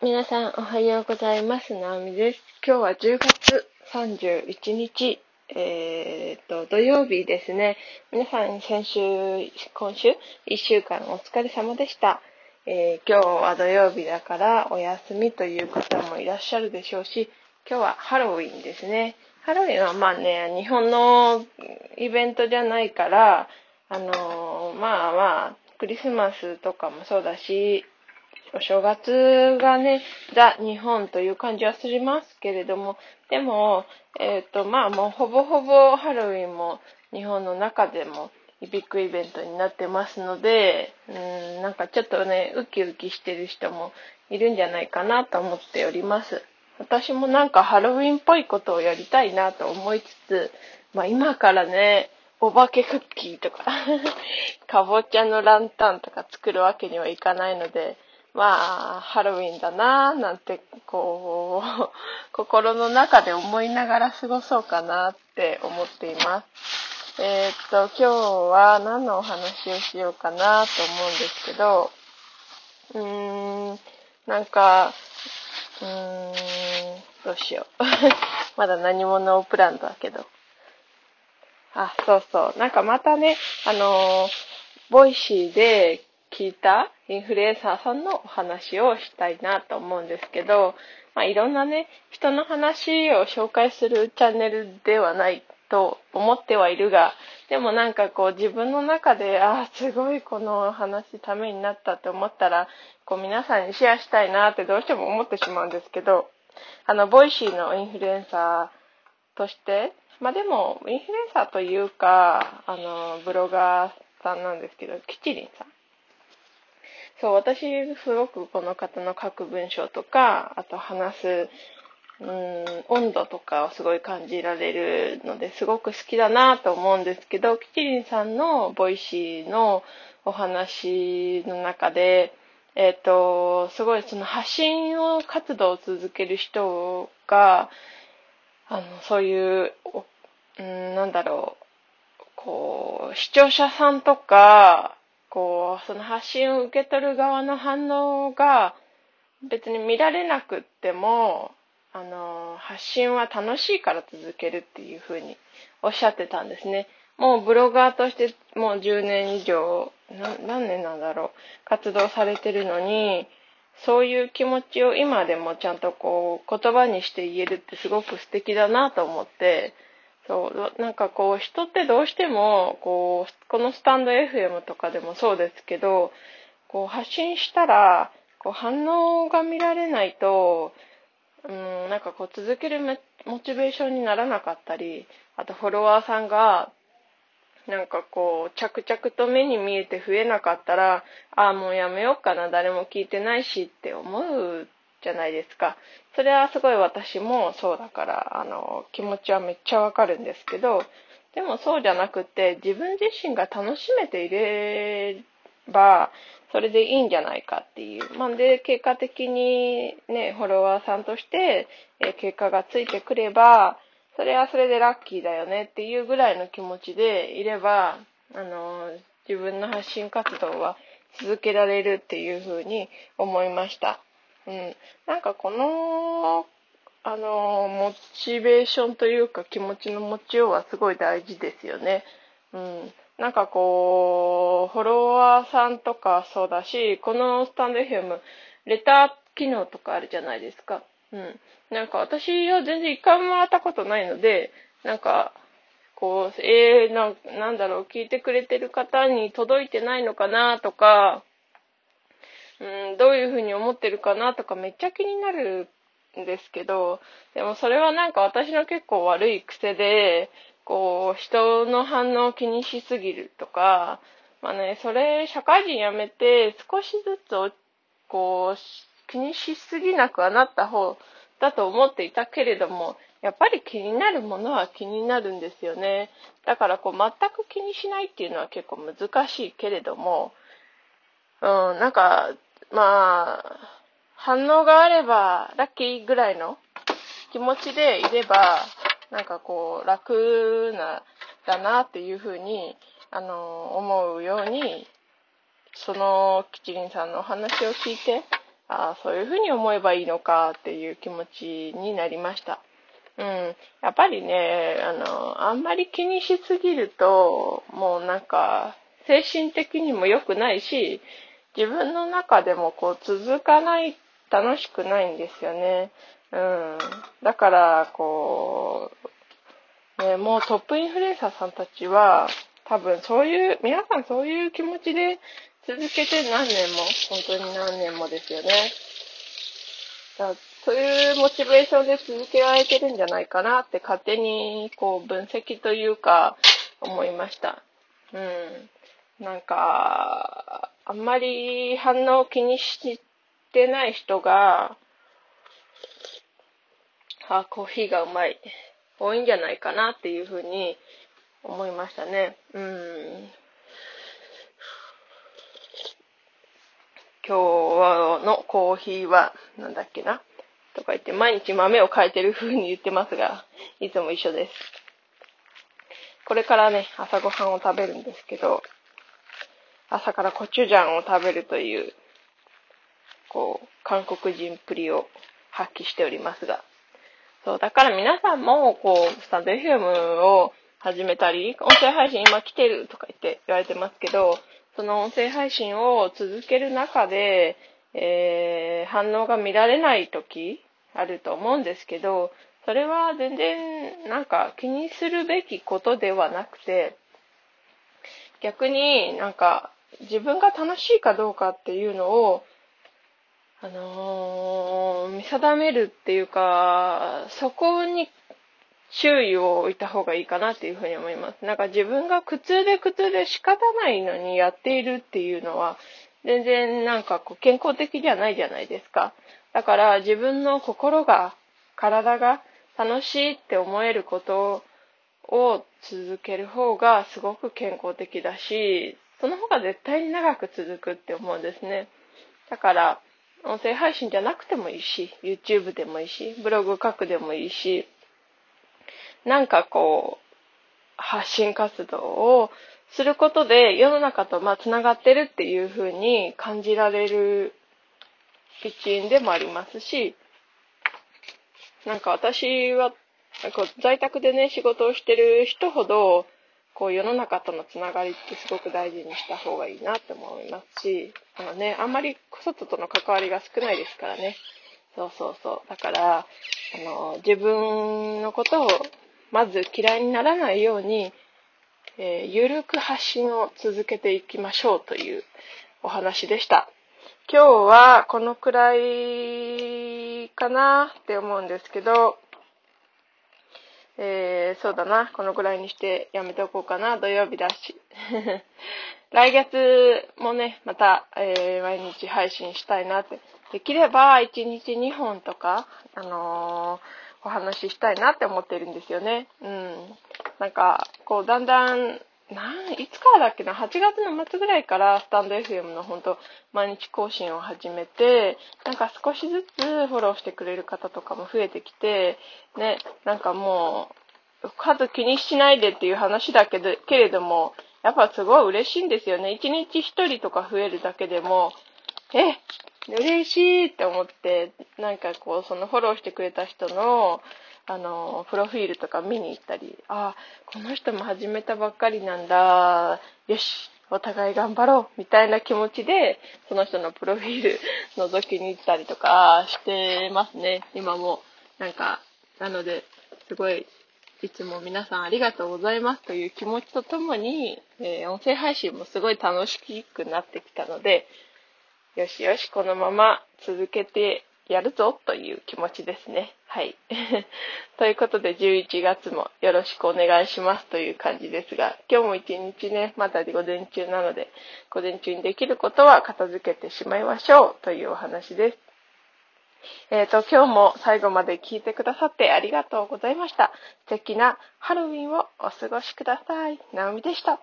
皆さんおはようございます。なおみです。今日は10月31日、えー、と、土曜日ですね。皆さん先週、今週、1週間お疲れ様でした。えー今日は土曜日だからお休みという方もいらっしゃるでしょうし、今日はハロウィンですね。ハロウィンはまあね、日本のイベントじゃないから、あのーまあまあ、クリスマスとかもそうだし、お正月がね、ザ・日本という感じはしますけれども、でも、えっ、と、まあもうほぼほぼハロウィンも日本の中でもビッグイベントになってますので、うん、なんかちょっとね、ウキウキしてる人もいるんじゃないかなと思っております。私もなんかハロウィンっぽいことをやりたいなと思いつつ、まあ今からね、お化けクッキーとか、かぼちゃのランタンとか作るわけにはいかないので、まあ、ハロウィンだなぁなんて、こう、心の中で思いながら過ごそうかなって思っています。えーっと、今日は何のお話をしようかなと思うんですけど、うーん、なんか、うーん、どうしよう。まだ何もノープランだけど。あ、そうそう。なんかまたね、あのー Voicy で聞いたインフルエンサーさんのお話をしたいなと思うんですけど、まあいろんなね、人の話を紹介するチャンネルではないと思ってはいるが、でもなんかこう自分の中で、ああ、すごいこの話ためになったって思ったら、こう皆さんにシェアしたいなってどうしても思ってしまうんですけど、あの、 Voicy のインフルエンサーとして、まあでも、インフルエンサーというか、あの、ブロガーさんなんですけど、キチリンさん。そう、私、すごくこの方の書く文章とか、あと話す、うん、温度とかをすごい感じられるので、すごく好きだなと思うんですけど、キチリンさんの Voicy のお話の中で、えっ、と、すごいその発信を活動を続ける人が、あの、そういう、うん、なんだろう、こう、視聴者さんとか、こう、その発信を受け取る側の反応が別に見られなくっても、あの、発信は楽しいから続けるっていうふうにおっしゃってたんですね。もうブロガーとしてもう10年以上、何年なんだろう、活動されてるのに、そういう気持ちを今でもちゃんとこう言葉にして言えるってすごく素敵だなと思って、そう、なんかこう人ってどうしても、こう、このスタンド FM とかでもそうですけど、こう発信したら、こう反応が見られないと、うん、なんかこう続けるモチベーションにならなかったり、あとフォロワーさんが、なんかこう、着々と目に見えて増えなかったら、ああ、もうやめようかな、誰も聞いてないしって思うじゃないですか。それはすごい私もそうだから、あの、気持ちはめっちゃわかるんですけど、でもそうじゃなくて、自分自身が楽しめていれば、それでいいんじゃないかっていう。まあ、で、結果的にね、フォロワーさんとして、え結果がついてくれば、それはそれでラッキーだよねっていうぐらいの気持ちでいれば、あの、自分の発信活動は続けられるっていうふうに思いました。うん。なんかこの、あの、モチベーションというか気持ちの持ちようはすごい大事ですよね。うん。なんかこう、フォロワーさんとかそうだし、このスタンド FM、レター機能とかあるじゃないですか。うん。なんか私は全然一回もらったことないので、なんか、こう、えー、ななんだろう、聞いてくれてる方に届いてないのかなとか、うん、どういうふうに思ってるかなとかめっちゃ気になるんですけど、でもそれはなんか私の結構悪い癖で、こう、人の反応を気にしすぎるとか、まあね、それ、社会人辞めて少しずつ、こう、気にしすぎなくはなった方だと思っていたけれども、やっぱり気になるものは気になるんですよね。だからこう、全く気にしないっていうのは結構難しいけれども、うん、なんか、まあ、反応があればラッキーぐらいの気持ちでいれば、なんかこう、楽な、だなっていうふうに、あの、思うように、その、キチリンさんのお話を聞いて、あそういうふうに思えばいいのかっていう気持ちになりました。うん。やっぱりね、あの、あんまり気にしすぎると、もうなんか、精神的にも良くないし、自分の中でもこう続かない、楽しくないんですよね。うん。だから、こう、ね、もうトップインフルエンサーさんたちは、多分そういう、皆さんそういう気持ちで続けて何年も、本当に何年もですよね。だそういうモチベーションで続けられてるんじゃないかなって勝手にこう分析というか思いました。うん。なんか、あんまり反応を気にしてない人が、あ、コーヒーがうまい。多いんじゃないかなっていうふうに思いましたね。うん。今日のコーヒーは、なんだっけな？とか言って、毎日豆を変えてる風に言ってますが、いつも一緒です。これからね、朝ごはんを食べるんですけど、朝からコチュジャンを食べるという、こう、韓国人っぷりを発揮しておりますが。そう、だから皆さんも、こう、スタンド FM を始めたり、音声配信今来てるとか言って言われてますけど、その音声配信を続ける中で、えー、反応が見られない時あると思うんですけど、それは全然なんか気にするべきことではなくて、逆になんか自分が楽しいかどうかっていうのを、あのー、見定めるっていうか、そこに注意を置いた方がいいかなっていうふうに思います。なんか自分が苦痛で苦痛で仕方ないのにやっているっていうのは、全然なんかこう健康的じゃないじゃないですか。だから自分の心が、体が楽しいって思えることを続ける方がすごく健康的だし、その方が絶対に長く続くって思うんですね。だから、音声配信じゃなくてもいいし、YouTube でもいいし、ブログ書くでもいいし、なんかこう、発信活動をすることで世の中とまあ繋がってるっていう風に感じられる一員でもありますし、なんか私は、在宅でね、仕事をしてる人ほど、こう世の中とのつながりってすごく大事にした方がいいなって思いますし、あのね、あんまり外との関わりが少ないですからね。そうそうそう。だから、あの、自分のことをまず嫌いにならないように、えー、ゆるく発信を続けていきましょうというお話でした。今日はこのくらいかなって思うんですけど、えー、そうだな。このぐらいにしてやめておこうかな。土曜日だし。来月もね、また、えー、毎日配信したいなって。できれば、1日2本とか、あのー、お話ししたいなって思ってるんですよね。うん。なんか、こう、だんだん、なん、いつからだっけな、8月の末ぐらいからスタンド FM の本当毎日更新を始めて、なんか少しずつフォローしてくれる方とかも増えてきて、ね、なんかもう、数気にしないでっていう話だけど、けれども、やっぱすごい嬉しいんですよね。1日1人とか増えるだけでも、え、嬉しいって思って、なんかこう、そのフォローしてくれた人の、あの、プロフィールとか見に行ったり、ああ、この人も始めたばっかりなんだ、よし、お互い頑張ろう、みたいな気持ちで、その人のプロフィール覗きに行ったりとかしてますね、今も。なんか、なので、すごい、いつも皆さんありがとうございますという気持ちとともに、えー、音声配信もすごい楽しくなってきたので、よしよし、このまま続けてやるぞという気持ちですね。はい。ということで11月もよろしくお願いしますという感じですが、今日も一日ね、まだ午前中なので、午前中にできることは片付けてしまいましょうというお話です。えっ、ー、と、今日も最後まで聞いてくださってありがとうございました。素敵なハロウィンをお過ごしください。ナオミでした。